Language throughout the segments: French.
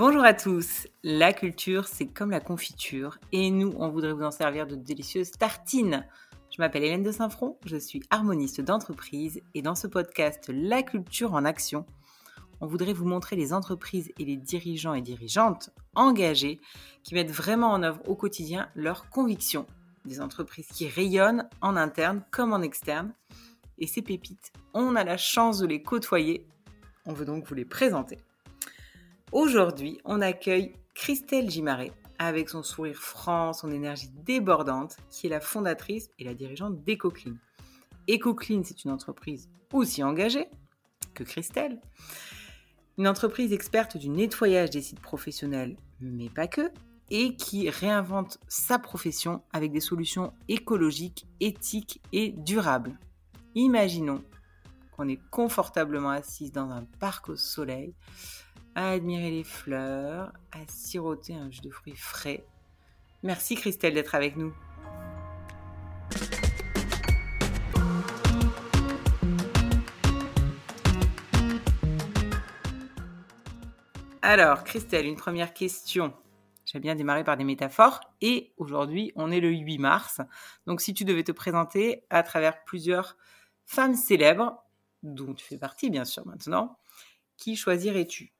Bonjour à tous. La culture, c'est comme la confiture et nous, on voudrait vous en servir de délicieuses tartines. Je m'appelle Hélène de Saint-Front, je suis harmoniste d'entreprise et dans ce podcast La culture en action, on voudrait vous montrer les entreprises et les dirigeants et dirigeantes engagés qui mettent vraiment en œuvre au quotidien leurs convictions. Des entreprises qui rayonnent en interne comme en externe. Et ces pépites, on a la chance de les côtoyer. On veut donc vous les présenter. Aujourd'hui, on accueille Christelle Gimaret avec son sourire franc, son énergie débordante, qui est la fondatrice et la dirigeante d'EcoClean. EcoClean, c'est une entreprise aussi engagée que Christelle. Une entreprise experte du nettoyage des sites professionnels, mais pas que, et qui réinvente sa profession avec des solutions écologiques, éthiques et durables. Imaginons qu'on est confortablement assise dans un parc au soleil à admirer les fleurs, à siroter un jus de fruits frais. Merci Christelle d'être avec nous. Alors, Christelle, une première question. J'aime bien démarrer par des métaphores. Et aujourd'hui, on est le 8 mars. Donc, si tu devais te présenter à travers plusieurs femmes célèbres, dont tu fais partie bien sûr maintenant, qui choisirais-tu?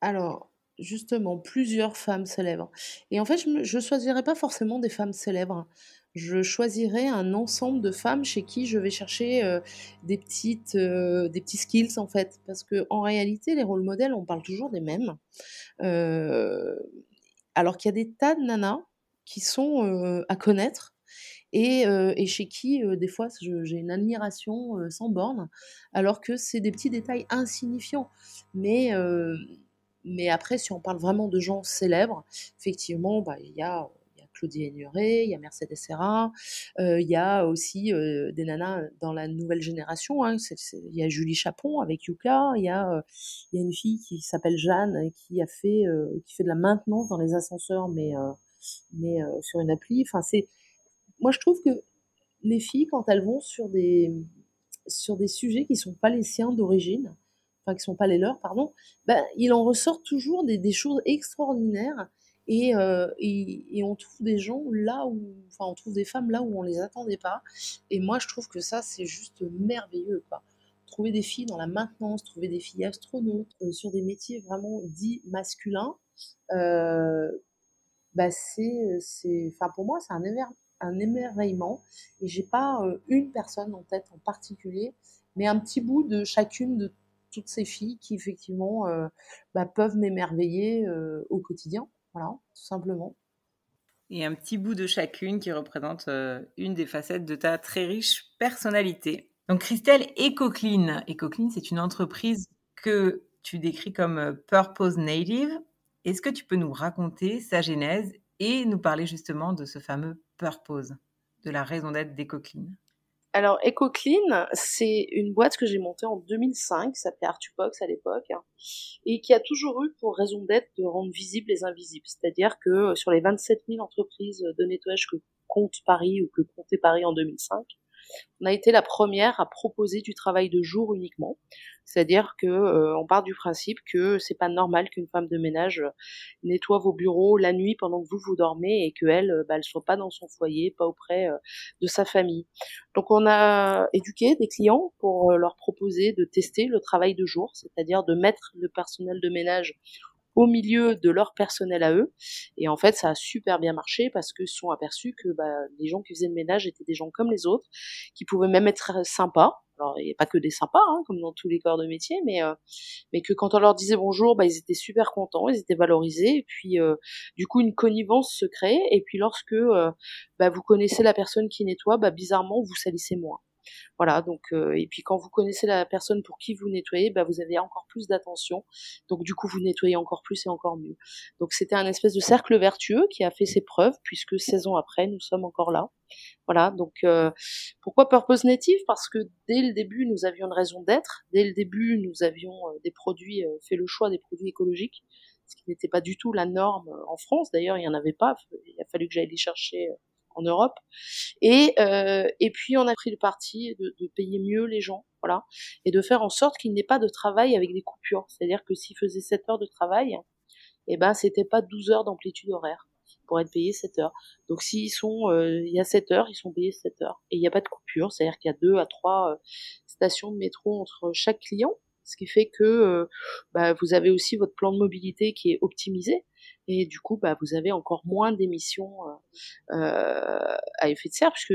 Alors, justement, plusieurs femmes célèbres. Et en fait, je ne choisirais pas forcément des femmes célèbres. Je choisirais un ensemble de femmes chez qui je vais chercher euh, des, petites, euh, des petits skills, en fait. Parce qu'en réalité, les rôles modèles, on parle toujours des mêmes. Euh, alors qu'il y a des tas de nanas qui sont à connaître et, et, chez qui, des fois, j'ai une admiration sans borne, alors que c'est des petits détails insignifiants. Mais mais après, si on parle vraiment de gens célèbres, effectivement, bah, il y a Claudie Aigneret, il y a Mercedes Serra, euh, il y a aussi euh, des nanas dans la nouvelle génération. Hein, il y a Julie Chapon avec Yuka, il y a, euh, y a une fille qui s'appelle Jeanne qui a fait qui fait de la maintenance dans les ascenseurs, mais mais sur une appli. Enfin, moi je trouve que les filles quand elles vont sur des sur des sujets qui sont pas les siens d'origine, enfin qui sont pas les leurs, pardon, ben, il en ressort toujours des, choses extraordinaires et, euh, et, et, on trouve des gens là où, enfin on trouve des femmes là où on les attendait pas. Et moi je trouve que ça c'est juste merveilleux quoi. Trouver des filles dans la maintenance, trouver des filles astronautes euh, sur des métiers vraiment dits masculins, bah c'est, c'est, enfin pour moi c'est un, un émerveillement et j'ai pas une personne en tête en particulier, mais un petit bout de chacune de toutes ces filles qui effectivement euh, bah, peuvent m'émerveiller euh, au quotidien, voilà, tout simplement. Et un petit bout de chacune qui représente euh, une des facettes de ta très riche personnalité. Donc Christelle, EcoClean. EcoClean, c'est une entreprise que tu décris comme Purpose Native. Est-ce que tu peux nous raconter sa genèse et nous parler justement de ce fameux Purpose, de la raison d'être d'EcoClean? Alors, EcoClean, c'est une boîte que j'ai montée en 2005, qui s'appelait Artubox à l'époque, et qui a toujours eu pour raison d'être de rendre visibles les invisibles. C'est-à-dire que euh, sur les 27 000 entreprises de nettoyage que compte Paris ou que comptait Paris en 2005, on a été la première à proposer du travail de jour uniquement. C'est-à-dire que euh, on part du principe que c'est pas normal qu'une femme de ménage euh, nettoie vos bureaux la nuit pendant que vous vous dormez et qu'elle euh, bah, elle soit pas dans son foyer, pas auprès de sa famille. Donc on a éduqué des clients pour leur proposer de tester le travail de jour, c'est-à-dire de mettre le personnel de ménage au milieu de leur personnel à eux. Et en fait, ça a super bien marché parce qu'ils sont aperçus que bah, les gens qui faisaient le ménage étaient des gens comme les autres, qui pouvaient même être sympas. Alors, il n'y a pas que des sympas, hein, comme dans tous les corps de métier, mais, euh, mais que quand on leur disait bonjour, bah, ils étaient super contents, ils étaient valorisés, et puis euh, du coup, une connivence se crée, et puis lorsque euh, bah, vous connaissez la personne qui nettoie, bah, bizarrement, vous salissez moins. Voilà, donc euh, et puis quand vous connaissez la personne pour qui vous nettoyez, bah, vous avez encore plus d'attention. Donc du coup, vous nettoyez encore plus et encore mieux. Donc c'était un espèce de cercle vertueux qui a fait ses preuves puisque 16 ans après, nous sommes encore là. Voilà, donc euh, pourquoi Purpose Native? Parce que dès le début, nous avions une raison d'être. Dès le début, nous avions euh, des produits, fait le choix des produits écologiques, ce qui n'était pas du tout la norme en France. D'ailleurs, il n'y en avait pas. Il a fallu que j'aille les chercher en Europe. Et, euh, et puis on a pris le parti de, de, payer mieux les gens, voilà, et de faire en sorte qu'il n'y ait pas de travail avec des coupures. C'est-à-dire que s'ils faisaient 7 heures de travail, eh ben c'était pas 12 heures d'amplitude horaire pour être payé 7 heures. Donc s'ils sont, euh, il y a 7 heures, ils sont payés 7 heures. Et il n'y a pas de coupure, c'est-à-dire qu'il y a 2 à 3 euh, stations de métro entre chaque client, ce qui fait que euh, bah, vous avez aussi votre plan de mobilité qui est optimisé. Et du coup, bah, vous avez encore moins d'émissions à effet de serre, puisque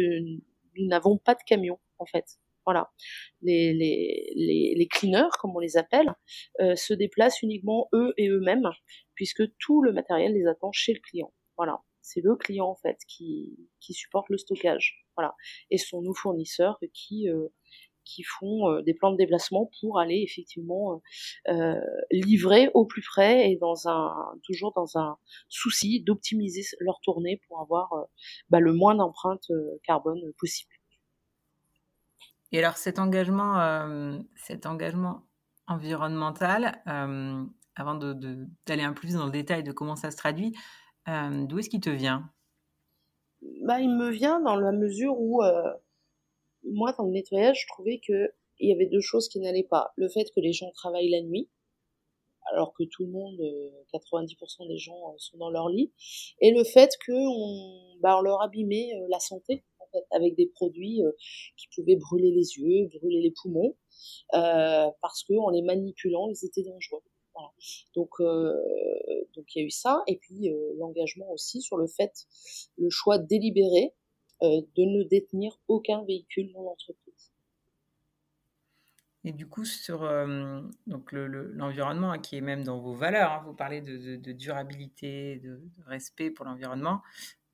nous n'avons pas de camion, en fait. Voilà. Les, cleaners, comme on les appelle, se déplacent uniquement eux et eux-mêmes, puisque tout le matériel les attend chez le client. Voilà. C'est le client en fait qui, supporte le stockage. Voilà. Et sont nos fournisseurs qui euh, qui font euh, des plans de déplacement pour aller effectivement euh, livrer au plus près et dans un toujours dans un souci d'optimiser leur tournée pour avoir bah, le moins d'empreintes carbone possible. Et alors cet engagement, cet engagement environnemental, avant d'aller un peu plus dans le détail de comment ça se traduit, euh, d'où est-ce qu'il te vient? Bah, Il me vient dans la mesure où, euh, moi, dans le nettoyage, je trouvais qu'il y avait deux choses qui n'allaient pas. Le fait que les gens travaillent la nuit, alors que tout le monde, 90% euh, des gens sont dans leur lit, et le fait qu'on bah, on leur abîmait la santé, en fait, avec des produits qui pouvaient brûler les yeux, brûler les poumons, parce qu'en les manipulant, ils étaient dangereux. Donc, euh, donc il y a eu ça, et puis euh, l'engagement aussi sur le fait, le choix délibéré euh, de ne détenir aucun véhicule dans l'entreprise. Et du coup, sur donc l'environnement, hein, qui est même dans vos valeurs, hein, vous parlez de, durabilité, de, respect pour l'environnement.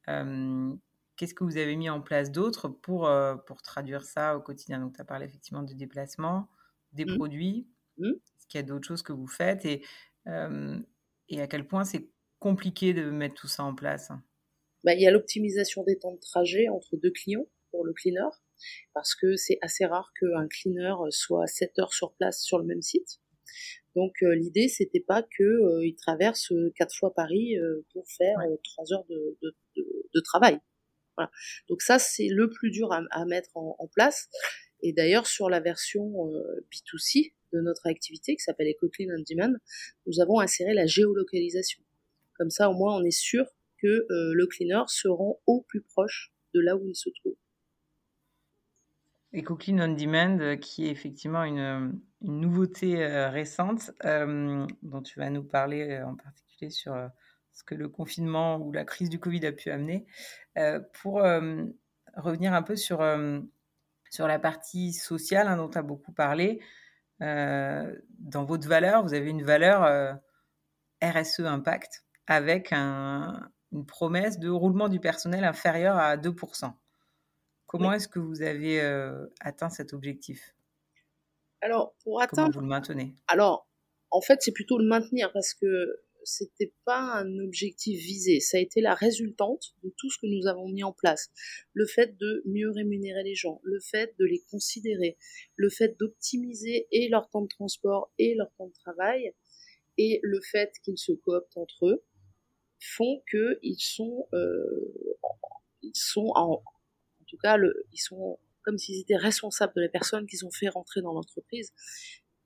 Qu'est-ce que vous avez mis en place d'autre pour, pour traduire ça au quotidien? Donc, tu as parlé effectivement de déplacement, des mmh. produits. Mmh qu'il y a d'autres choses que vous faites? Et, et à quel point c'est compliqué de mettre tout ça en place? Bah, Il y a l'optimisation des temps de trajet entre deux clients pour le cleaner, parce que c'est assez rare qu'un cleaner soit 7 heures sur place sur le même site. Donc euh, l'idée c'était pas que euh, il traverse quatre fois Paris euh, pour faire trois heures de, de, de, travail. Voilà. Donc ça c'est le plus dur à, à mettre en, en, place. Et d'ailleurs sur la version B2C, de notre activité qui s'appelle EcoClean on Demand, nous avons inséré la géolocalisation. Comme ça, au moins, on est sûr que euh, le cleaner se rend au plus proche de là où il se trouve. EcoClean on Demand, euh, qui est effectivement une, nouveauté euh, récente dont tu vas nous parler en particulier sur ce que le confinement ou la crise du Covid a pu amener. pour revenir un peu sur, sur la partie sociale hein, dont tu as beaucoup parlé, dans votre valeur, vous avez une valeur RSE Impact avec une promesse de roulement du personnel inférieur à 2%. Comment est-ce que vous avez euh, atteint cet objectif? Alors, pour atteindre. Comment vous le maintenez? Alors, en fait, c'est plutôt le maintenir parce que c'était pas un objectif visé, ça a été la résultante de tout ce que nous avons mis en place. Le fait de mieux rémunérer les gens, le fait de les considérer, le fait d'optimiser et leur temps de transport et leur temps de travail, et le fait qu'ils se cooptent entre eux, font que ils sont, euh, ils sont en, en tout cas, ils sont comme s'ils étaient responsables de la personne qu'ils ont fait rentrer dans l'entreprise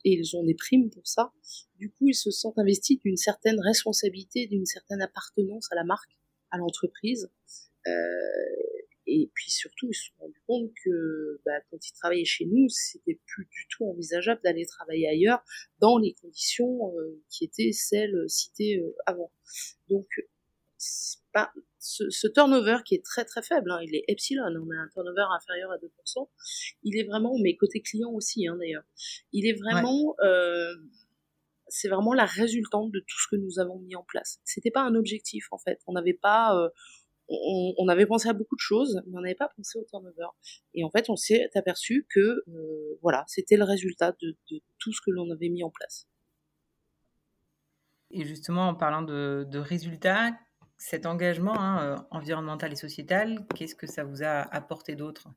et ils ont des primes pour ça. Du coup, ils se sentent investis d'une certaine responsabilité, d'une certaine appartenance à la marque, à l'entreprise. Euh, et puis surtout, ils se sont rendus compte que bah, quand ils travaillaient chez nous, c'était plus du tout envisageable d'aller travailler ailleurs dans les conditions euh, qui étaient celles citées euh, avant. Donc, pas, ce, turnover qui est très très faible, hein, il est epsilon, on a un turnover inférieur à 2%, il est vraiment, mais côté client aussi hein, d'ailleurs, il est vraiment, euh, c'est vraiment la résultante de tout ce que nous avons mis en place. C'était pas un objectif en fait, on n'avait pas, euh, on, avait pensé à beaucoup de choses, mais on n'avait pas pensé au turnover. Et en fait, on s'est aperçu que euh, voilà, c'était le résultat de, tout ce que l'on avait mis en place. Et justement, en parlant de, de résultats, cet engagement hein, euh, environnemental et sociétal, qu'est-ce que ça vous a apporté d'autre?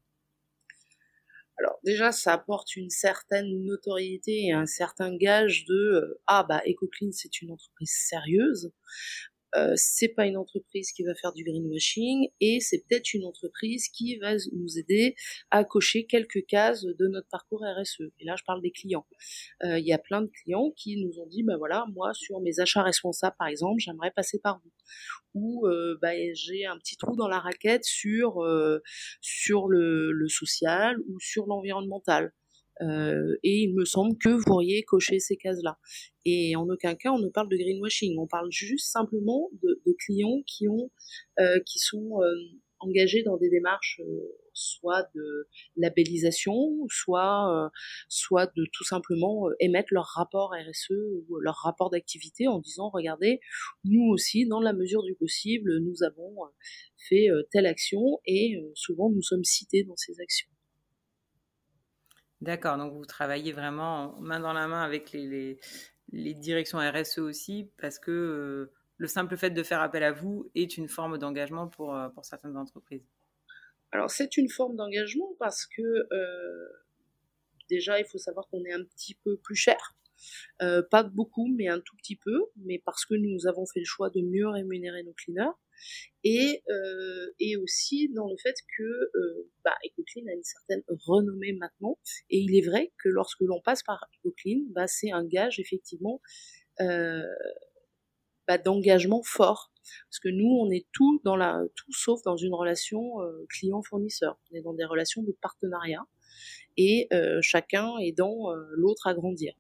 Alors déjà, ça apporte une certaine notoriété et un certain gage de euh, ah bah EcoClean c'est une entreprise sérieuse. Euh, c'est pas une entreprise qui va faire du greenwashing et c'est peut-être une entreprise qui va nous aider à cocher quelques cases de notre parcours RSE. Et là, je parle des clients. Euh, il y a plein de clients qui nous ont dit, bah voilà, moi sur mes achats responsables par exemple, j'aimerais passer par vous. Ou euh, bah, j'ai un petit trou dans la raquette sur sur le, le social ou sur l'environnemental. Euh, et il me semble que vous pourriez cocher ces cases-là. Et en aucun cas on ne parle de greenwashing, on parle juste simplement de, de clients qui ont, euh, qui sont euh, engagés dans des démarches soit de labellisation, soit, soit de tout simplement émettre leur rapport RSE ou leur rapport d'activité en disant regardez, nous aussi, dans la mesure du possible, nous avons fait telle action et souvent nous sommes cités dans ces actions. D'accord, donc vous travaillez vraiment main dans la main avec les, directions RSE aussi, parce que euh, le simple fait de faire appel à vous est une forme d'engagement pour, euh, certaines entreprises. Alors c'est une forme d'engagement parce que euh, déjà il faut savoir qu'on est un petit peu plus cher. pas beaucoup, mais un tout petit peu, mais parce que nous avons fait le choix de mieux rémunérer nos cleaners et, euh, et aussi dans le fait que euh, bah, EcoClean a une certaine renommée maintenant, et il est vrai que lorsque l'on passe par EcoClean, bah, c'est un gage effectivement euh, bah, d'engagement fort, parce que nous on est tout dans la tout sauf dans une relation client-fournisseur, on est dans des relations de partenariat, et chacun aidant l'autre à grandir.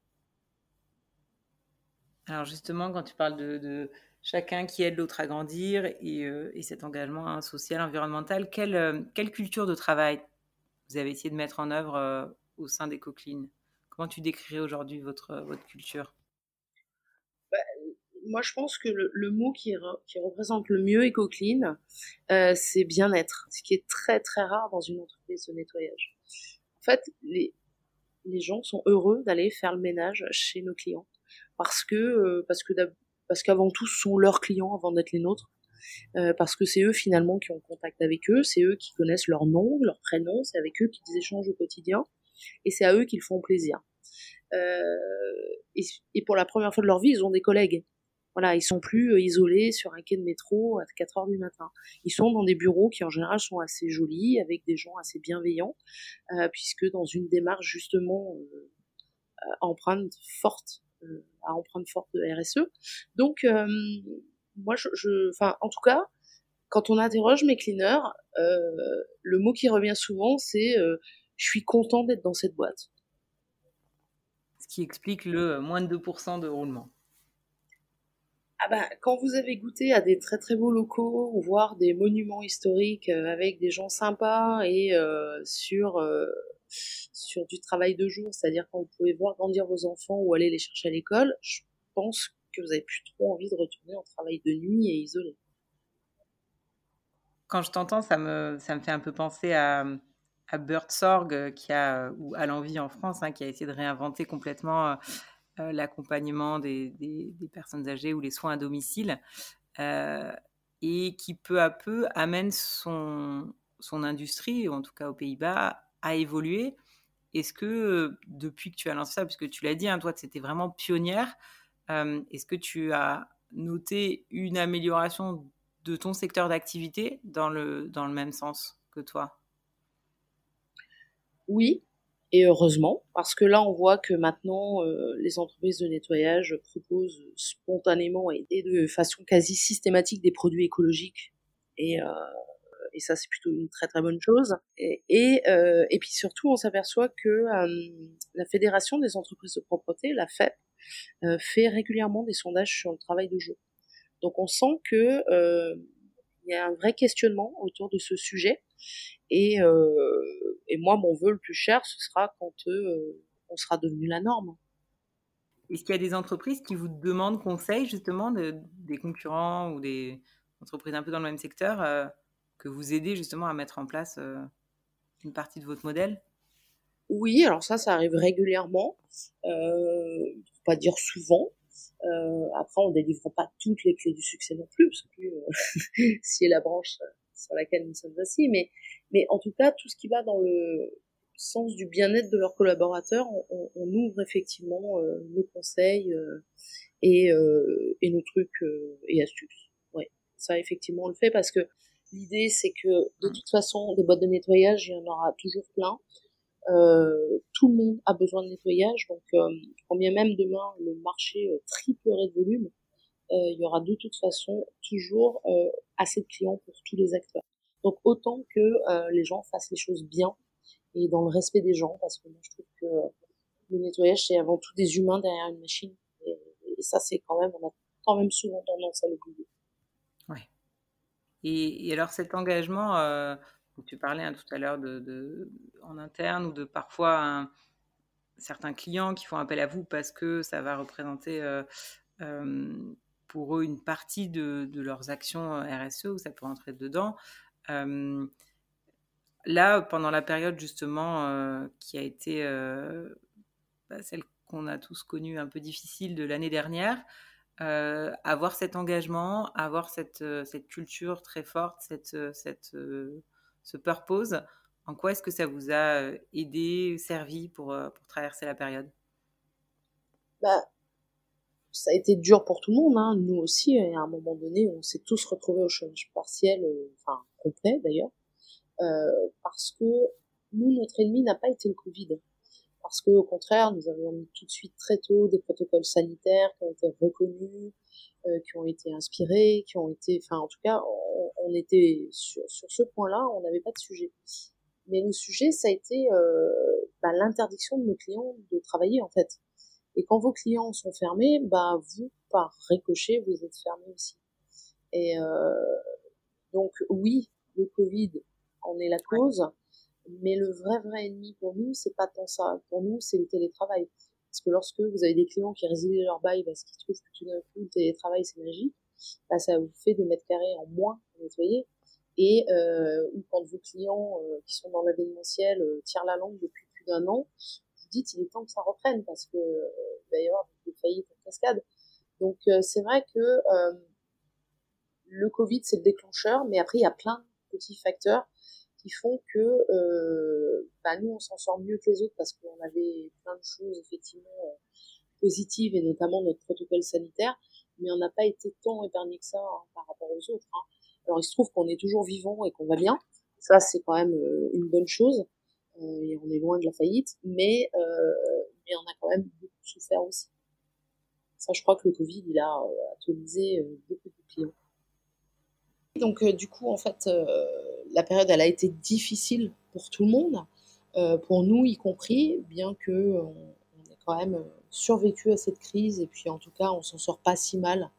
Alors justement, quand tu parles de chacun qui aide l'autre à grandir et, euh, cet engagement social, environnemental. Quelle, euh, quelle, culture de travail vous avez essayé de mettre en œuvre euh, au sein des Comment tu décrirais aujourd'hui votre, votre culture? Bah, Moi, je pense que le, mot qui, représente le mieux EcoClean, c'est bien-être, ce qui est très très rare dans une entreprise de nettoyage. En fait, les, les gens sont heureux d'aller faire le ménage chez nos clients parce que parce que parce qu'avant tout, ce sont leurs clients avant d'être les nôtres. Euh, parce que c'est eux finalement qui ont contact avec eux, c'est eux qui connaissent leur nom, leur prénom, c'est avec eux qu'ils échangent au quotidien, et c'est à eux qu'ils font plaisir. Euh, et, et, pour la première fois de leur vie, ils ont des collègues. Voilà, ils sont plus euh, isolés sur un quai de métro à 4 heures du matin. Ils sont dans des bureaux qui en général sont assez jolis, avec des gens assez bienveillants, euh, puisque dans une démarche justement euh, empreinte forte euh, à empreinte forte de RSE. Donc, euh, moi, je, enfin, en tout cas, quand on interroge mes cleaners, euh, le mot qui revient souvent, c'est je suis content d'être dans cette boîte. Ce qui explique le moins de 2% de roulement. Ah bah, quand vous avez goûté à des très très beaux locaux, voire des monuments historiques avec des gens sympas et sur sur du travail de jour, c'est-à-dire quand vous pouvez voir grandir vos enfants ou aller les chercher à l'école, je pense que vous avez plus trop envie de retourner en travail de nuit et isolé. Quand je t'entends, ça me, ça me fait un peu penser à, à Bert Sorg, qui a, ou à l'envie en France, hein, qui a essayé de réinventer complètement euh, euh, l'accompagnement des, des, personnes âgées ou les soins à domicile, euh, et qui peu à peu amène son, son industrie, en tout cas aux Pays-Bas, a évolué. Est-ce que depuis que tu as lancé ça, puisque tu l'as dit, hein, toi, c'était vraiment pionnière, est-ce que tu as noté une amélioration de ton secteur d'activité dans le, dans le même sens que toi? Oui, et heureusement, parce que là, on voit que maintenant, les entreprises de nettoyage proposent spontanément et, de façon quasi systématique des produits écologiques. Et et ça c'est plutôt une très très bonne chose. Et, et, euh, puis surtout, on s'aperçoit que euh, la Fédération des entreprises de propreté, la FEP, euh, fait régulièrement des sondages sur le travail de jour. Donc on sent que il y a un vrai questionnement autour de ce sujet. Et, et moi, mon vœu le plus cher, ce sera quand on sera devenu la norme. Est-ce qu'il y a des entreprises qui vous demandent conseil justement de, des concurrents ou des entreprises un peu dans le même secteur que vous aidez justement à mettre en place euh, une partie de votre modèle? Oui, alors ça, ça arrive régulièrement, euh, pas dire souvent. Euh, après, on délivre pas toutes les clés du succès non plus, parce que euh, si la branche sur laquelle nous sommes assis, mais, mais en tout cas, tout ce qui va dans le sens du bien-être de leurs collaborateurs, on, on, ouvre effectivement nos conseils et, et nos trucs et astuces. ça effectivement on le fait parce que l'idée c'est que de toute façon des boîtes de nettoyage il y en aura toujours plein. Euh, tout le monde a besoin de nettoyage, donc euh, quand bien même demain le marché euh, triplerait de volume, euh, il y aura de toute façon toujours euh, assez de clients pour tous les acteurs. Donc autant que les gens fassent les choses bien et dans le respect des gens, parce que moi je trouve que le nettoyage c'est avant tout des humains derrière une machine, et, et ça c'est quand même on a quand même souvent tendance à l'oublier. Ouais. Et, alors cet engagement, euh, tu parlais hein, tout à l'heure en interne ou de parfois certains clients qui font appel à vous parce que ça va représenter euh, euh, pour eux une partie de, leurs actions RSE ou ça peut rentrer dedans. Là, pendant la période justement qui a été bah, celle qu'on a tous connue un peu difficile de l'année dernière, euh, avoir cet engagement, avoir cette, cette culture très forte, cette, cette, euh, ce purpose, en quoi est-ce que ça vous a aidé, servi pour, pour traverser la période? Bah, Ça a été dur pour tout le monde, hein. nous aussi, à un moment donné, on s'est tous retrouvés au chômage partiel, euh, enfin complet d'ailleurs, euh, parce que nous, notre ennemi n'a pas été le Covid parce que au contraire, nous avions mis tout de suite très tôt des protocoles sanitaires qui ont été reconnus, euh, qui ont été inspirés, qui ont été, enfin en tout cas, on, on était sur, sur ce point-là, on n'avait pas de sujet. Mais le sujet, ça a été euh, bah, l'interdiction de nos clients de travailler en fait. Et quand vos clients sont fermés, bah vous, par ricochet, vous êtes fermés aussi. Et euh, donc oui, le Covid en est la cause. Mais le vrai, vrai ennemi pour nous, c'est pas tant ça. Pour nous, c'est le télétravail. Parce que lorsque vous avez des clients qui résident leur bail parce qu'ils trouvent que tout d'un coup, le télétravail, c'est magique, bah, ça vous fait des mètres carrés en moins à nettoyer. Et euh, ou quand vos clients euh, qui sont dans l'événementiel euh, tirent la langue depuis plus d'un an, vous dites il est temps que ça reprenne parce que euh, il va y avoir des faillites en cascade. Donc euh, c'est vrai que euh, le Covid c'est le déclencheur, mais après il y a plein de petits facteurs qui font que euh, bah, nous on s'en sort mieux que les autres parce qu'on avait plein de choses effectivement euh, positives et notamment notre protocole sanitaire, mais on n'a pas été tant épargné que ça hein, par rapport aux autres. Hein. Alors il se trouve qu'on est toujours vivant et qu'on va bien, ça c'est quand même euh, une bonne chose et on est loin de la faillite, mais mais on a quand même beaucoup souffert aussi. Ça je crois que le Covid il a atomisé beaucoup de clients. Donc euh, du coup, en fait, euh, la période, elle a été difficile pour tout le monde, euh, pour nous y compris, bien que on, ait quand même survécu à cette crise et puis en tout cas, on s'en sort pas si mal,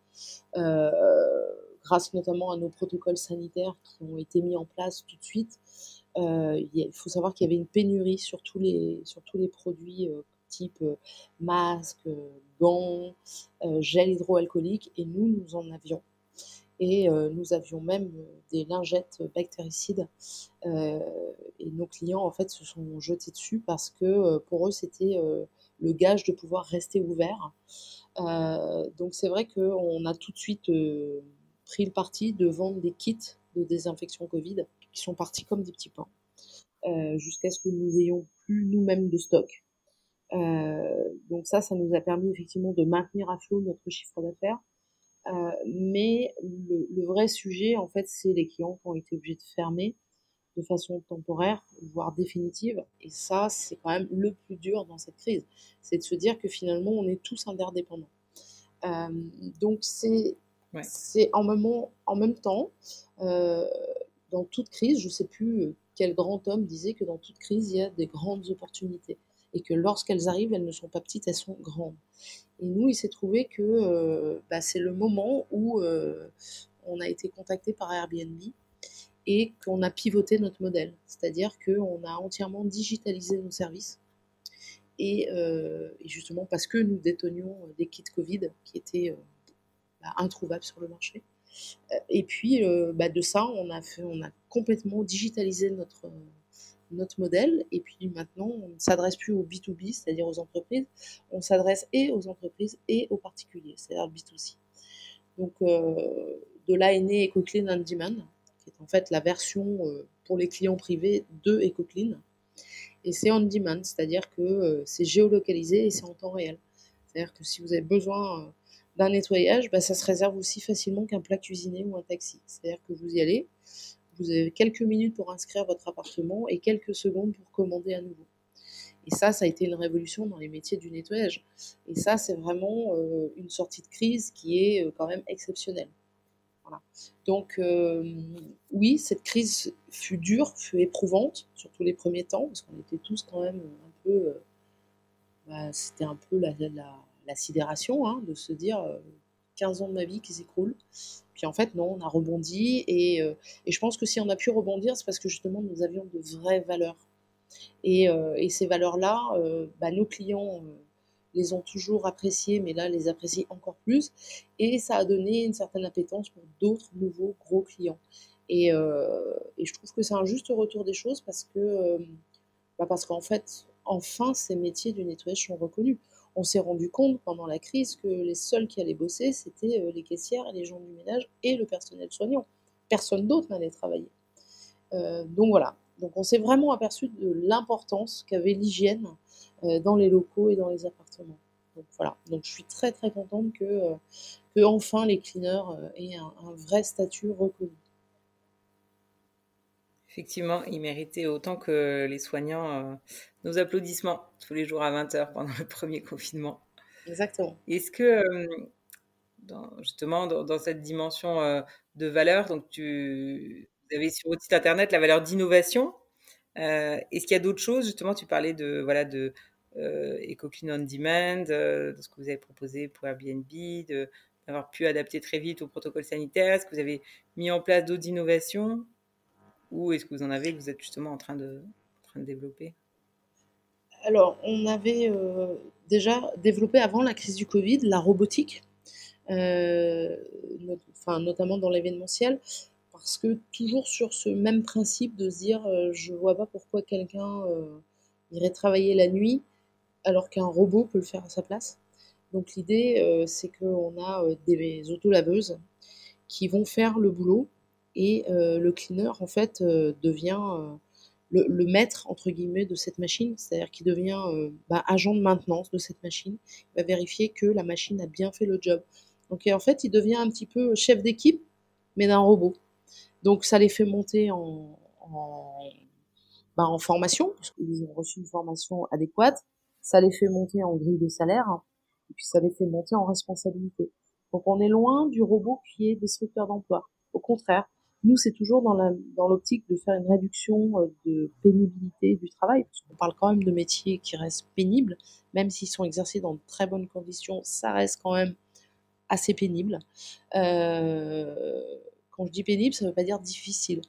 grâce notamment à nos protocoles sanitaires qui ont été mis en place tout de suite. il faut savoir qu'il y avait une pénurie sur tous les, sur tous les produits type masques, gants, gel hydroalcoolique, et nous, nous en avions et euh, nous avions même des lingettes bactéricides euh, et nos clients en fait se sont jetés dessus parce que euh, pour eux c'était le gage de pouvoir rester ouvert. donc c'est vrai qu'on a tout de suite pris le parti de vendre des kits de désinfection Covid qui sont partis comme des petits pains jusqu'à ce que nous ayons plus nous-mêmes de stock. Euh, donc ça, ça nous a permis effectivement de maintenir à flot notre chiffre d'affaires, euh, mais le, le, vrai sujet, en fait, c'est les clients qui ont été obligés de fermer de façon temporaire, voire définitive. Et ça, c'est quand même le plus dur dans cette crise. C'est de se dire que finalement, on est tous interdépendants. Euh, donc, c'est ouais. c'est en, moment, en même temps, euh, dans toute crise, je ne sais plus quel grand homme disait que dans toute crise, il y a des grandes opportunités. Et que lorsqu'elles arrivent, elles ne sont pas petites, elles sont grandes. Et nous, il s'est trouvé que euh, bah, c'est le moment où euh, on a été contacté par Airbnb et qu'on a pivoté notre modèle. C'est-à-dire qu'on a entièrement digitalisé nos services. Et, euh, et, justement parce que nous détenions des kits Covid qui étaient bah, introuvables sur le marché. Et puis bah, de ça, on a, fait, on a complètement digitalisé notre, notre modèle. Et puis maintenant, on ne s'adresse plus au B2B, c'est-à-dire aux entreprises. On s'adresse et aux entreprises et aux particuliers, c'est-à-dire B2C. Donc euh, de là est né EcoClean on Demand, qui est en fait la version euh, pour les clients privés de EcoClean. Et c'est on demand, c'est-à-dire que euh, c'est géolocalisé et c'est en temps réel. C'est-à-dire que si vous avez besoin d'un nettoyage, bah, ça se réserve aussi facilement qu'un plat cuisiné ou un taxi. C'est-à-dire que vous y allez, vous avez quelques minutes pour inscrire votre appartement et quelques secondes pour commander à nouveau. Et ça, ça a été une révolution dans les métiers du nettoyage. Et ça, c'est vraiment euh, une sortie de crise qui est euh, quand même exceptionnelle. Donc euh, oui, cette crise fut dure, fut éprouvante, surtout les premiers temps, parce qu'on était tous quand même un peu... Bah, c'était un peu la, sidération hein, de se dire 15 ans de ma vie qui s'écroulent. Puis en fait, non, on a rebondi. Et, et, je pense que si on a pu rebondir, c'est parce que justement, nous avions de vraies valeurs euh, et, ces valeurs-là, euh, bah, nos clients euh, les ont toujours appréciées, mais là, les apprécient encore plus. Et ça a donné une certaine appétence pour d'autres nouveaux gros clients. Et, je trouve que c'est un juste retour des choses parce que, bah, parce qu'en fait, enfin, ces métiers du nettoyage sont reconnus. On s'est rendu compte pendant la crise que les seuls qui allaient bosser, c'était les caissières, les gens du ménage et le personnel soignant. Personne d'autre n'allait travailler. donc voilà, on s'est vraiment aperçu de l'importance qu'avait l'hygiène euh, dans les locaux et dans les appartements. Donc voilà, donc je suis très très contente que, euh, enfin les cleaners euh, aient un, vrai statut reconnu. Effectivement, ils méritaient autant que les soignants nos applaudissements tous les jours à 20h pendant le premier confinement. Exactement. Est-ce que, justement, dans, cette dimension de valeur, donc tu, vous avez sur votre site internet la valeur d'innovation. Euh, est-ce qu'il y a d'autres choses? Justement, tu parlais de voilà de euh, EcoClean on Demand, euh, de ce que vous avez proposé pour Airbnb, d'avoir pu adapter très vite au protocole sanitaire. Est-ce que vous avez mis en place d'autres innovations? Ou est-ce que vous en avez que vous êtes justement en train de, développer? Alors, on avait déjà développé avant la crise du Covid la robotique, enfin, notamment dans l'événementiel parce que toujours sur ce même principe de se dire euh, je vois pas pourquoi quelqu'un euh, irait travailler la nuit alors qu'un robot peut le faire à sa place. Donc l'idée euh, c'est qu'on a des autolaveuses qui vont faire le boulot et le cleaner en fait devient le, maître entre guillemets de cette machine, c'est-à-dire qu'il devient bah, agent de maintenance de cette machine, il va vérifier que la machine a bien fait le job. Donc en fait il devient un petit peu chef d'équipe mais d'un robot. Donc ça les fait monter en, bah, formation, parce qu'ils ont reçu une formation adéquate. Ça les fait monter en grille de salaire, et puis ça les fait monter en responsabilité. Donc on est loin du robot qui est destructeur d'emploi. Au contraire, nous c'est toujours dans l'optique de faire une réduction euh, de pénibilité du travail, parce qu'on parle quand même de métiers qui restent pénibles, même s'ils sont exercés dans de très bonnes conditions, ça reste quand même assez pénible. Euh, quand je dis pénible, ça ne veut pas dire difficile.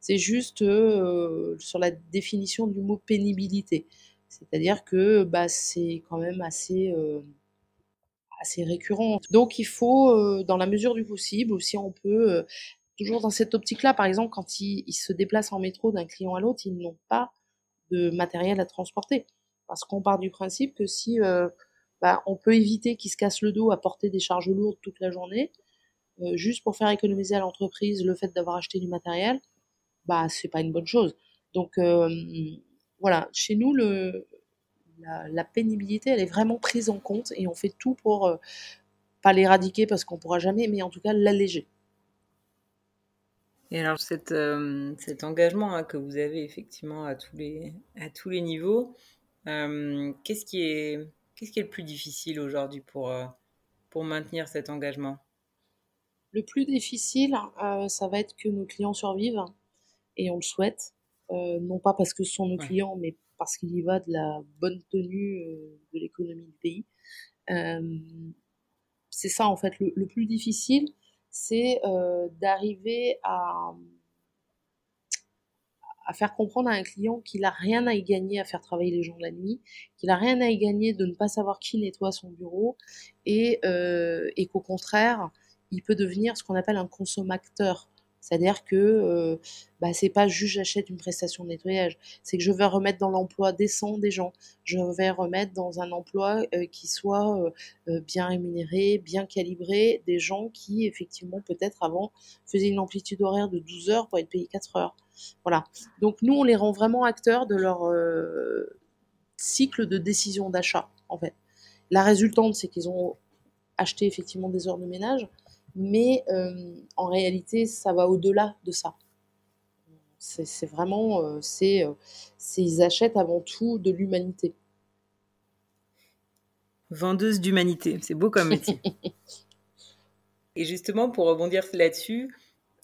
C'est juste euh, sur la définition du mot pénibilité. C'est-à-dire que bah, c'est quand même assez, assez récurrent. Donc il faut, dans la mesure du possible, aussi on peut, toujours dans cette optique-là, par exemple, quand ils, se déplacent en métro d'un client à l'autre, ils n'ont pas de matériel à transporter. Parce qu'on part du principe que si bah, on peut éviter qu'ils se cassent le dos à porter des charges lourdes toute la journée, euh, juste pour faire économiser à l'entreprise le fait d'avoir acheté du matériel, bah c'est pas une bonne chose. Donc euh, voilà, chez nous le la, pénibilité elle est vraiment prise en compte et on fait tout pour euh, pas l'éradiquer parce qu'on pourra jamais, mais en tout cas l'alléger. Et alors cet, cet engagement hein, que vous avez effectivement à tous les, à tous les niveaux, qu'est-ce qui est qu'est-ce qui est le plus difficile aujourd'hui pour, pour maintenir cet engagement? Le plus difficile, euh, ça va être que nos clients survivent, et on le souhaite, euh, non pas parce que ce sont nos clients, mais parce qu'il y va de la bonne tenue euh, de l'économie du pays. c'est ça en fait, le, plus difficile, c'est d'arriver à, faire comprendre à un client qu'il n'a rien à y gagner à faire travailler les gens la nuit, qu'il n'a rien à y gagner de ne pas savoir qui nettoie son bureau, et, et qu'au contraire, il peut devenir ce qu'on appelle un consommateur. C'est-à-dire que euh, bah, c'est pas juste j'achète une prestation de nettoyage, c'est que je vais remettre dans l'emploi décent des gens, je vais remettre dans un emploi euh, qui soit euh, euh, bien rémunéré, bien calibré, des gens qui effectivement peut-être avant faisaient une amplitude horaire de 12 heures pour être payés 4 heures. Voilà. Donc nous on les rend vraiment acteurs de leur cycle de décision d'achat en fait. La résultante c'est qu'ils ont acheter effectivement des heures de ménage, mais en réalité, ça va au-delà de ça. C'est vraiment, c'est, ils achètent avant tout de l'humanité. Vendeuse d'humanité, c'est beau comme métier. Et justement, pour rebondir là-dessus,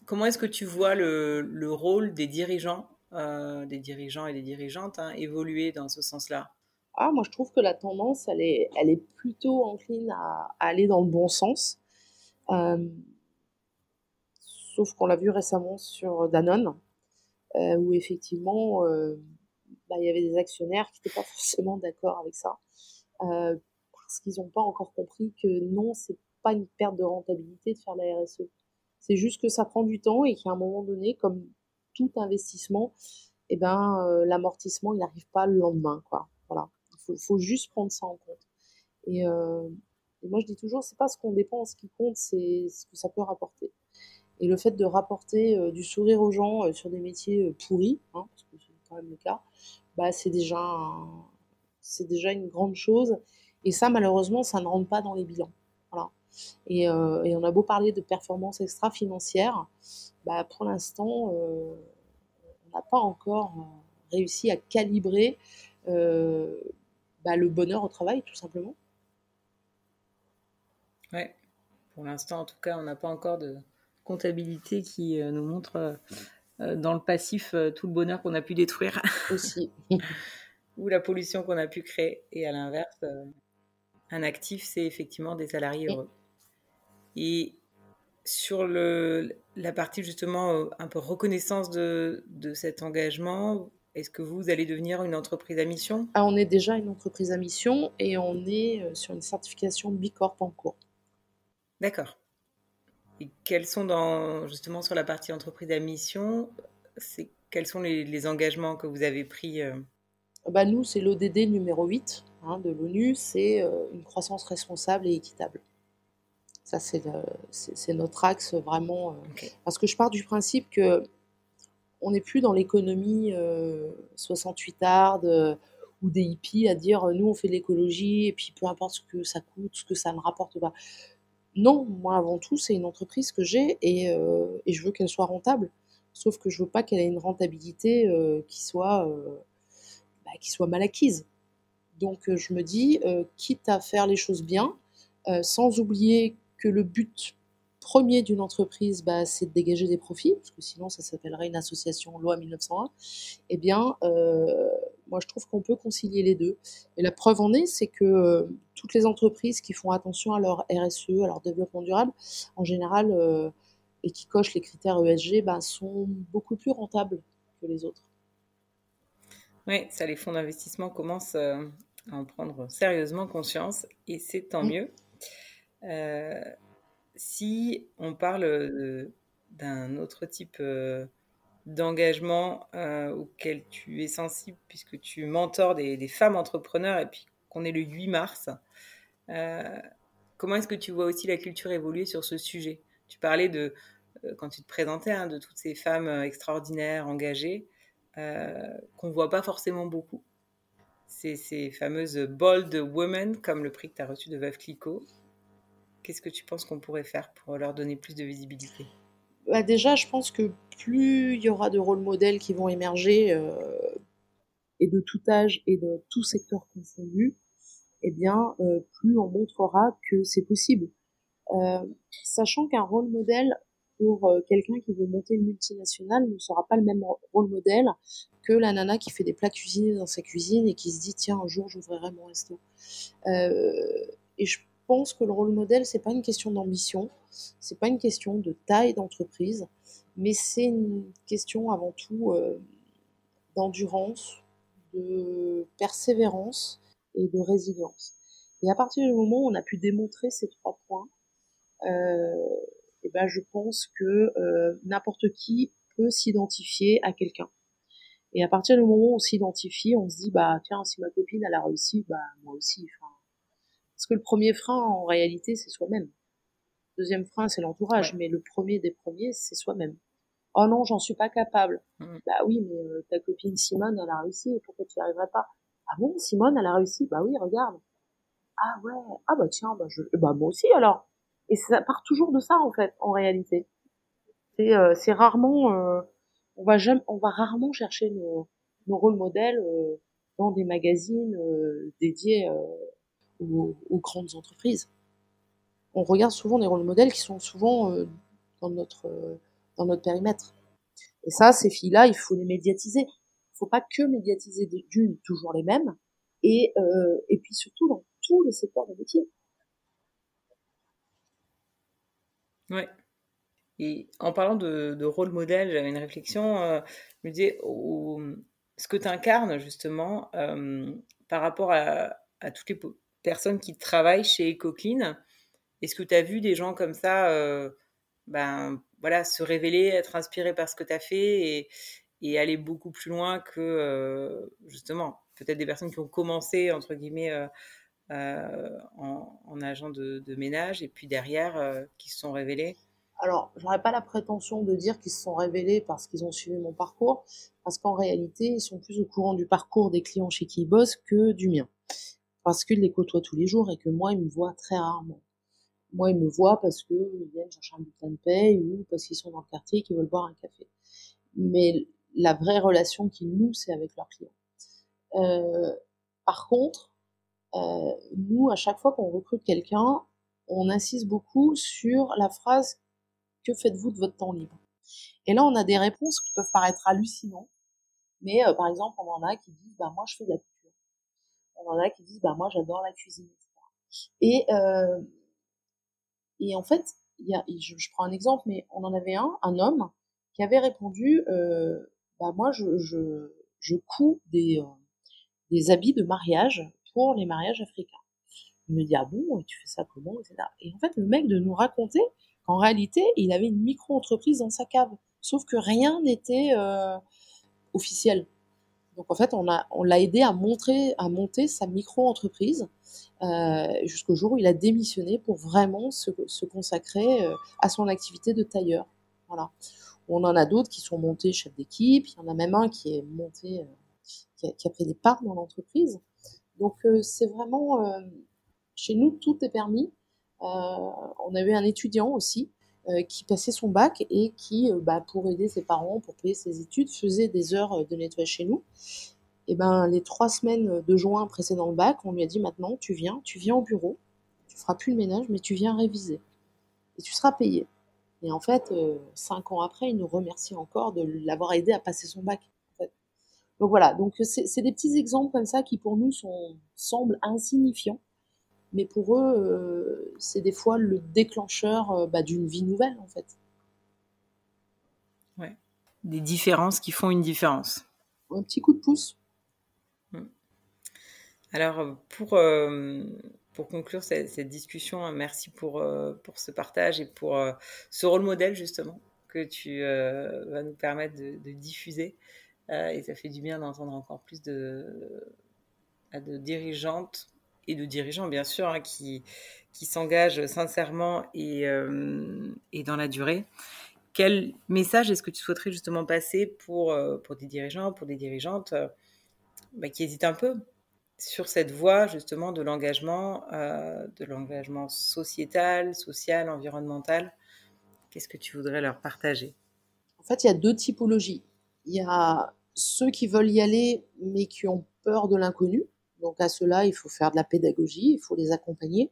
comment est-ce que tu vois le, rôle des dirigeants, euh, des dirigeants et des dirigeantes hein, évoluer dans ce sens-là? Ah, moi, je trouve que la tendance, elle est, elle est plutôt encline à, aller dans le bon sens. Euh, sauf qu'on l'a vu récemment sur Danone, euh, où effectivement, bah, il y avait des actionnaires qui n'étaient pas forcément d'accord avec ça, parce qu'ils n'ont pas encore compris que non, c'est pas une perte de rentabilité de faire la RSE. C'est juste que ça prend du temps et qu'à un moment donné, comme tout investissement, eh ben, euh, l'amortissement, n'arrive pas le lendemain. Quoi. Voilà. Il faut, juste prendre ça en compte. Euh, et, moi, je dis toujours, c'est pas ce qu'on dépense qui compte, c'est ce que ça peut rapporter. Et le fait de rapporter euh, du sourire aux gens sur des métiers pourris, hein, parce que c'est quand même le cas, bah, c'est déjà, c'est déjà une grande chose. Et ça, malheureusement, ça ne rentre pas dans les bilans. Voilà. Euh, et, on a beau parler de performance extra-financière, bah, pour l'instant, euh, on n'a pas encore euh, réussi à calibrer bah, le bonheur au travail, tout simplement. Ouais, pour l'instant, en tout cas, on n'a pas encore de comptabilité qui nous montre dans le passif tout le bonheur qu'on a pu détruire. Aussi. Ou la pollution qu'on a pu créer. Et à l'inverse, un actif, c'est effectivement des salariés heureux. Et sur le, la partie justement euh, un peu reconnaissance de, de cet engagement, est-ce que vous allez devenir une entreprise à mission? Ah, On est déjà une entreprise à mission et on est euh, sur une certification Bicorp en cours. D'accord. Et quels sont dans, justement sur la partie entreprise à mission, c'est, quels sont les, engagements que vous avez pris euh? bah Nous, c'est l'ODD numéro 8 hein, de l'ONU, c'est une croissance responsable et équitable. Ça, c'est notre axe vraiment. Euh, parce que je pars du principe que on n'est plus dans l'économie 68 euh, hard euh, ou des hippies à dire nous on fait de l'écologie et puis peu importe ce que ça coûte, ce que ça ne rapporte pas. Non, moi avant tout c'est une entreprise que j'ai et, et, je veux qu'elle soit rentable. Sauf que je veux pas qu'elle ait une rentabilité qui soit bah, qui soit mal acquise. Donc je me dis quitte à faire les choses bien, sans oublier que le but premier d'une entreprise, bah, c'est de dégager des profits, parce que sinon ça s'appellerait une association loi 1901, eh bien, euh, moi je trouve qu'on peut concilier les deux. Et la preuve en est, c'est que euh, toutes les entreprises qui font attention à leur RSE, à leur développement durable, en général, euh, et qui cochent les critères ESG, bah, sont beaucoup plus rentables que les autres. Oui, ça, les fonds d'investissement commencent à en prendre sérieusement conscience, et c'est tant mieux. Euh, si on parle euh, d'un autre type euh, d'engagement auquel tu es sensible, puisque tu mentors des, femmes entrepreneurs et puis qu'on est le 8 mars, comment est-ce que tu vois aussi la culture évoluer sur ce sujet? Tu parlais de, quand tu te présentais, hein, de toutes ces femmes extraordinaires, engagées, qu'on ne voit pas forcément beaucoup. Ces fameuses bold women, comme le prix que tu as reçu de Veuve Clicquot, Qu'est-ce que tu penses qu'on pourrait faire pour leur donner plus de visibilité? Bah Déjà, je pense que plus il y aura de rôles modèles qui vont émerger, euh, et de tout âge et de tout secteur confondu, eh bien, euh, plus on montrera que c'est possible. Euh, sachant qu'un rôle modèle pour quelqu'un qui veut monter une multinationale ne sera pas le même rôle modèle que la nana qui fait des plats cuisinés dans sa cuisine et qui se dit tiens un jour j'ouvrirai mon resto. Pense que le rôle modèle, c'est pas une question d'ambition, c'est pas une question de taille d'entreprise, mais c'est une question avant tout euh, d'endurance, de persévérance et de résilience. Et à partir du moment où on a pu démontrer ces trois points, euh, et ben je pense que euh, n'importe qui peut s'identifier à quelqu'un. Et à partir du moment où on s'identifie, on se dit bah tiens si ma copine elle a réussi, bah moi aussi. Enfin, parce que le premier frein, en réalité, c'est soi-même. Le deuxième frein, c'est l'entourage, mais le premier des premiers, c'est soi-même. Oh non, j'en suis pas capable. Mmh. Bah oui, mais euh, ta copine Simone, elle a réussi, pourquoi tu n'y arriverais pas? Ah bon, Simone, elle a réussi? Bah oui, regarde. ah ouais, ah bah tiens, bah, je, bah moi aussi alors. Et ça part toujours de ça en fait, en réalité. C'est euh, c'est rarement, euh, on va jamais, on va rarement chercher nos, nos rôles modèles euh, dans des magazines dédiés aux, grandes entreprises. On regarde souvent des rôles modèles qui sont souvent dans notre dans notre périmètre. Et ça, ces filles-là, il faut les médiatiser. Il faut pas que médiatiser d'une toujours les mêmes, et et puis surtout dans tous les secteurs de métier. Ouais. Et en parlant de, rôle modèle, j'avais une réflexion. Euh, je me disais, ce que tu incarnes justement euh, par rapport à, toutes les personnes qui travaillent chez EcoClean, est-ce que tu as vu des gens comme ça euh, ben, voilà, se révéler, être inspirés par ce que tu as fait et, aller beaucoup plus loin que justement peut-être des personnes qui ont commencé, entre guillemets, euh, en, agent de, ménage et puis derrière euh, qui se sont révélés? Alors, j'aurais pas la prétention de dire qu'ils se sont révélés parce qu'ils ont suivi mon parcours, parce qu'en réalité, ils sont plus au courant du parcours des clients chez qui ils bossent que du mien. Parce qu'ils les côtoient tous les jours et que moi, ils me voient très rarement. Moi, ils me voient parce qu'ils viennent chercher un bulletin de paye ou parce qu'ils sont dans le quartier et qu'ils veulent boire un café. Mais la vraie relation qu'ils nouent, c'est avec leurs clients. Euh, par contre, euh, nous, à chaque fois qu'on recrute quelqu'un, on insiste beaucoup sur la phrase que faites-vous de votre temps libre? Et là, on a des réponses qui peuvent paraître hallucinantes, mais euh, par exemple, on en a qui disent bah moi je fais de la on en a qui disent bah moi j'adore la cuisine, etc. Et euh, et en fait, y a, je, prends un exemple, mais on en avait un, un homme qui avait répondu euh, bah moi je je, je couds des des habits de mariage pour les mariages africains. Il me dit ah bon, tu fais ça comment, etc. Et en fait, le mec de nous raconter qu'en réalité, il avait une micro-entreprise dans sa cave, sauf que rien n'était euh, officiel. Donc en fait, on a, l'a aidé à montrer, à monter sa micro-entreprise euh, jusqu'au jour où il a démissionné pour vraiment se, consacrer euh, à son activité de tailleur. Voilà. On en a d'autres qui sont montés chef d'équipe. Il y en a même un qui est monté, qui a, qui, a, pris des parts dans l'entreprise. Donc euh, c'est vraiment euh, chez nous tout est permis. Euh, on avait un étudiant aussi qui passait son bac et qui, bah, pour aider ses parents, pour payer ses études, faisait des heures de nettoyage chez nous. Et ben les trois semaines de juin précédant le bac, on lui a dit maintenant tu viens, tu viens au bureau, tu feras plus le ménage, mais tu viens réviser et tu seras payé. Et en fait, cinq ans après, il nous remercie encore de l'avoir aidé à passer son bac. Donc voilà, donc c'est des petits exemples comme ça qui pour nous sont, semblent insignifiants, mais pour eux, euh, c'est des fois le déclencheur euh, bah, d'une vie nouvelle en fait. Ouais. Des différences qui font une différence. Un petit coup de pouce. Mmh. Alors pour, euh, pour conclure cette, discussion, merci pour, pour ce partage et pour ce rôle modèle justement que tu vas nous permettre de diffuser. Euh, et ça fait du bien d'entendre encore plus de, de dirigeantes et de dirigeants, bien sûr, hein, qui, qui s'engagent sincèrement et, euh, et, dans la durée. Quel message est-ce que tu souhaiterais justement passer pour, euh, pour des dirigeants, pour des dirigeantes bah, qui hésitent un peu sur cette voie justement de l'engagement, de l'engagement sociétal, social, environnemental? Qu'est-ce que tu voudrais leur partager? En fait, il y a deux typologies. Il y a ceux qui veulent y aller mais qui ont peur de l'inconnu. Donc à ceux-là, il faut faire de la pédagogie, il faut les accompagner.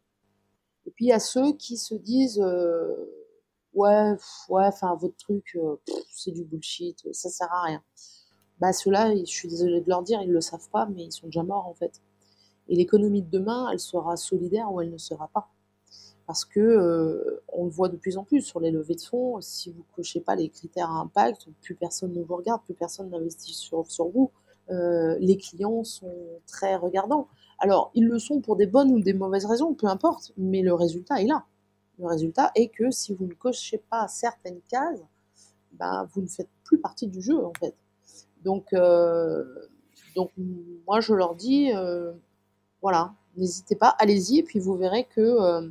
Et puis a ceux qui se disent euh, ouais, ouais, enfin votre truc, euh, c'est du bullshit, ça sert à rien. Bah ceux-là, je suis désolée de leur dire, ils le savent pas, mais ils sont déjà morts en fait. Et l'économie de demain, elle sera solidaire ou elle ne sera pas parce que euh, on le voit de plus en plus sur les levées de fonds. Si vous cochez pas les critères à impact, plus personne ne vous regarde, plus personne n'investit sur vous. Euh, les clients sont très regardants. Alors, ils le sont pour des bonnes ou des mauvaises raisons, peu importe, mais le résultat est là. Le résultat est que si vous ne cochez pas certaines cases, ben, vous ne faites plus partie du jeu, en fait. Donc, euh, donc moi, je leur dis, voilà, n'hésitez pas, allez-y, et puis vous verrez que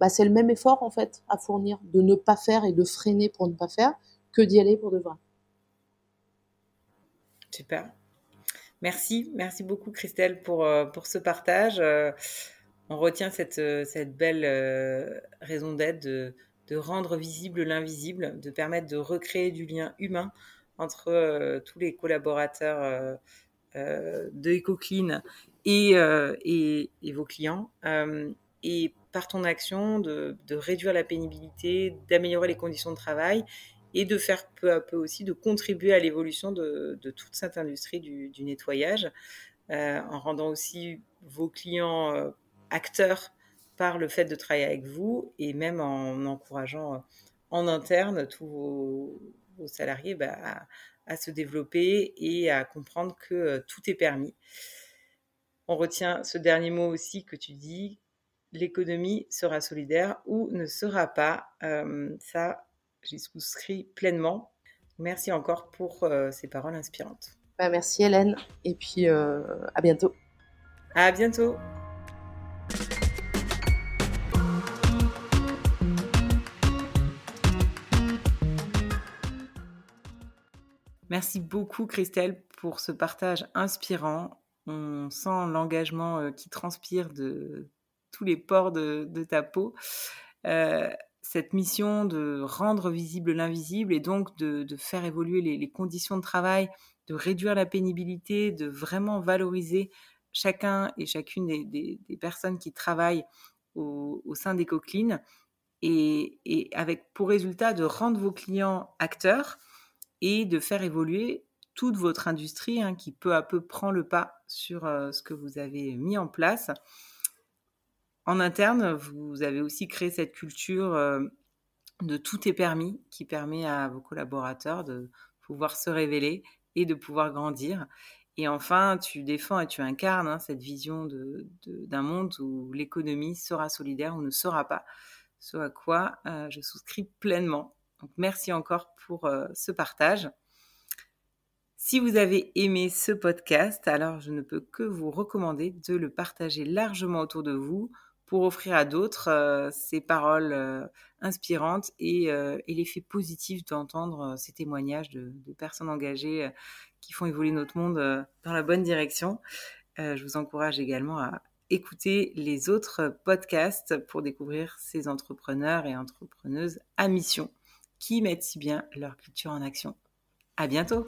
bah, c'est le même effort en fait à fournir, de ne pas faire et de freiner pour ne pas faire, que d'y aller pour de vrai. Super. Merci, merci beaucoup Christelle pour, euh, ce partage. Euh, on retient cette, cette belle raison d'être de, rendre visible l'invisible, de permettre de recréer du lien humain entre tous les collaborateurs de EcoClean et, vos clients. et par ton action, de réduire la pénibilité, d'améliorer les conditions de travail et de faire peu à peu aussi, de contribuer à l'évolution de, toute cette industrie du, nettoyage, euh, en rendant aussi vos clients euh, acteurs par le fait de travailler avec vous et même en encourageant euh, en interne tous vos, salariés bah, à, à, se développer et à comprendre que tout est permis. On retient ce dernier mot aussi que tu dis, l'économie sera solidaire ou ne sera pas. Ça, j'y souscris pleinement. Merci encore pour euh, ces paroles inspirantes. Bah, merci Hélène et puis euh, à bientôt. À bientôt. Merci beaucoup Christelle pour ce partage inspirant. On sent l'engagement qui transpire de tous les pores de, de ta peau. Euh, cette mission de rendre visible l'invisible et donc de, faire évoluer les, conditions de travail, de réduire la pénibilité, de vraiment valoriser chacun et chacune des, des, des personnes qui travaillent au, sein d'EcoClean et, et, avec pour résultat de rendre vos clients acteurs et de faire évoluer toute votre industrie hein, qui peu à peu prend le pas sur euh, ce que vous avez mis en place. En interne, vous avez aussi créé cette culture euh, de tout est permis qui permet à vos collaborateurs de pouvoir se révéler et de pouvoir grandir. Et enfin, tu défends et tu incarnes hein, cette vision d'un de, de, monde où l'économie sera solidaire ou ne sera pas, ce à quoi euh, je souscris pleinement. Merci encore pour euh, ce partage. Si vous avez aimé ce podcast, alors je ne peux que vous recommander de le partager largement autour de vous pour offrir à d'autres euh, ces paroles euh, inspirantes et, euh, et l'effet positif d'entendre ces témoignages de, de, personnes engagées qui font évoluer notre monde dans la bonne direction. je vous encourage également à écouter les autres podcasts pour découvrir ces entrepreneurs et entrepreneuses à mission qui mettent si bien leur culture en action. À bientôt!